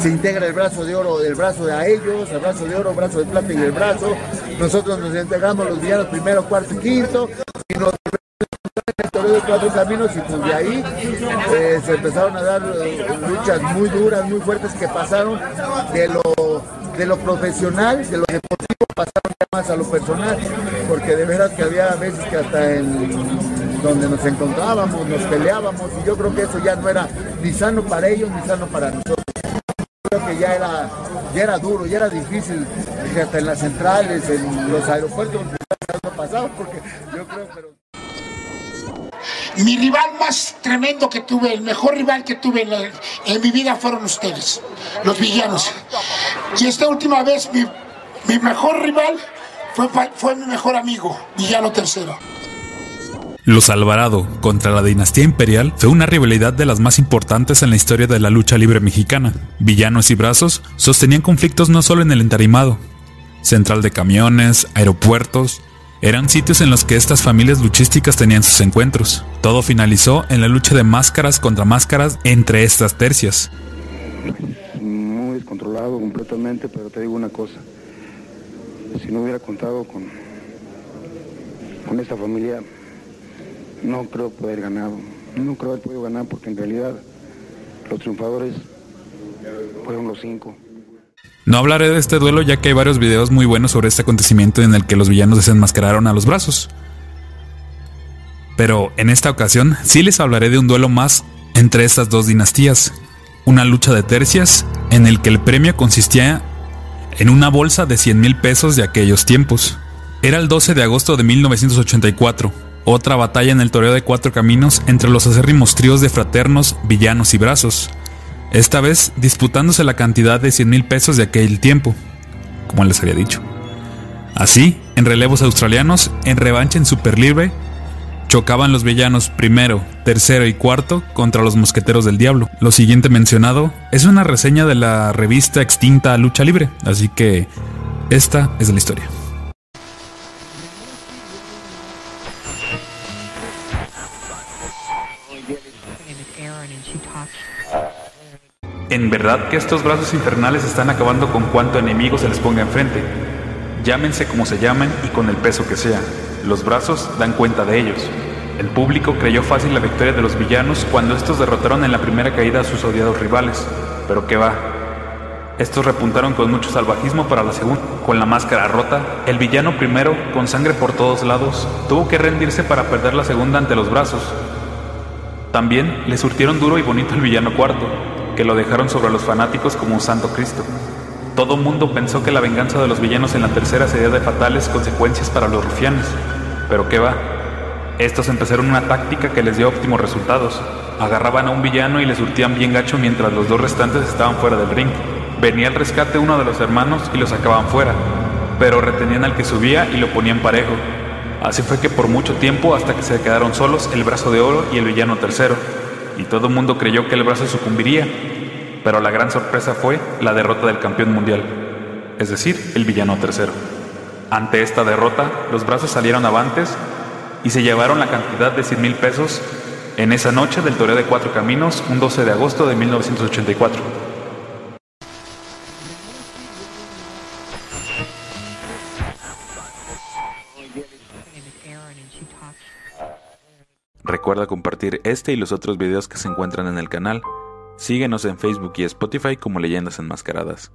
se integra el brazo de oro, el brazo de a ellos, el brazo de oro, brazo de plata y el brazo. Nosotros nos integramos los villanos primero, cuarto y quinto y nos de cuatro caminos y pues de ahí eh, se empezaron a dar eh, luchas muy duras, muy fuertes que pasaron de lo, de lo profesional, de lo deportivo, pasaron ya más a lo personal, porque de veras que había veces que hasta en donde nos encontrábamos, nos peleábamos y yo creo que eso ya no era ni sano para ellos ni sano para nosotros. Que ya era, ya era duro, ya era difícil, hasta en las centrales, en los aeropuertos, pasado, porque yo creo, pero... Mi rival más tremendo que tuve, el mejor rival que tuve en, mi vida fueron ustedes, los villanos. Y esta última vez mi, mejor rival fue, fue mi mejor amigo, Villano Tercero. Los Alvarado contra la dinastía imperial fue una rivalidad de las más importantes en la historia de la lucha libre mexicana. Villanos y brazos sostenían conflictos no solo en el entarimado, central de camiones, aeropuertos, eran sitios en los que estas familias luchísticas tenían sus encuentros. Todo finalizó en la lucha de máscaras contra máscaras entre estas tercias. Muy descontrolado completamente, pero te digo una cosa. Si no hubiera contado con, con esta familia, no creo poder ganar. No creo haber podido ganar porque en realidad los triunfadores fueron los cinco. No hablaré de este duelo ya que hay varios videos muy buenos sobre este acontecimiento en el que los villanos desenmascararon a los brazos. Pero en esta ocasión sí les hablaré de un duelo más entre estas dos dinastías. Una lucha de tercias en el que el premio consistía en una bolsa de 100 mil pesos de aquellos tiempos. Era el 12 de agosto de 1984, otra batalla en el toreo de cuatro caminos entre los acérrimos tríos de fraternos, villanos y brazos, esta vez disputándose la cantidad de 100 mil pesos de aquel tiempo, como les había dicho. Así, en relevos australianos, en revancha en Super Libre, chocaban los villanos primero, tercero y cuarto contra los mosqueteros del diablo. Lo siguiente mencionado es una reseña de la revista extinta Lucha Libre, así que esta es la historia. En verdad que estos brazos infernales están acabando con cuanto enemigo se les ponga enfrente. Llámense como se llamen y con el peso que sea. Los brazos dan cuenta de ellos. El público creyó fácil la victoria de los villanos cuando estos derrotaron en la primera caída a sus odiados rivales. Pero qué va. Estos repuntaron con mucho salvajismo para la segunda. Con la máscara rota, el villano primero, con sangre por todos lados, tuvo que rendirse para perder la segunda ante los brazos. También le surtieron duro y bonito el villano cuarto, que lo dejaron sobre los fanáticos como un santo Cristo. Todo mundo pensó que la venganza de los villanos en la tercera sería de fatales consecuencias para los rufianes. Pero qué va. Estos empezaron una táctica que les dio óptimos resultados. Agarraban a un villano y le surtían bien gacho mientras los dos restantes estaban fuera del ring. Venía al rescate uno de los hermanos y lo sacaban fuera, pero retenían al que subía y lo ponían parejo. Así fue que por mucho tiempo, hasta que se quedaron solos el brazo de oro y el villano tercero y todo el mundo creyó que el brazo sucumbiría, pero la gran sorpresa fue la derrota del campeón mundial, es decir, el villano tercero. Ante esta derrota, los brazos salieron avantes y se llevaron la cantidad de 100 mil pesos en esa noche del Toreo de Cuatro Caminos, un 12 de agosto de 1984. Recuerda compartir este y los otros videos que se encuentran en el canal. Síguenos en Facebook y Spotify como Leyendas Enmascaradas.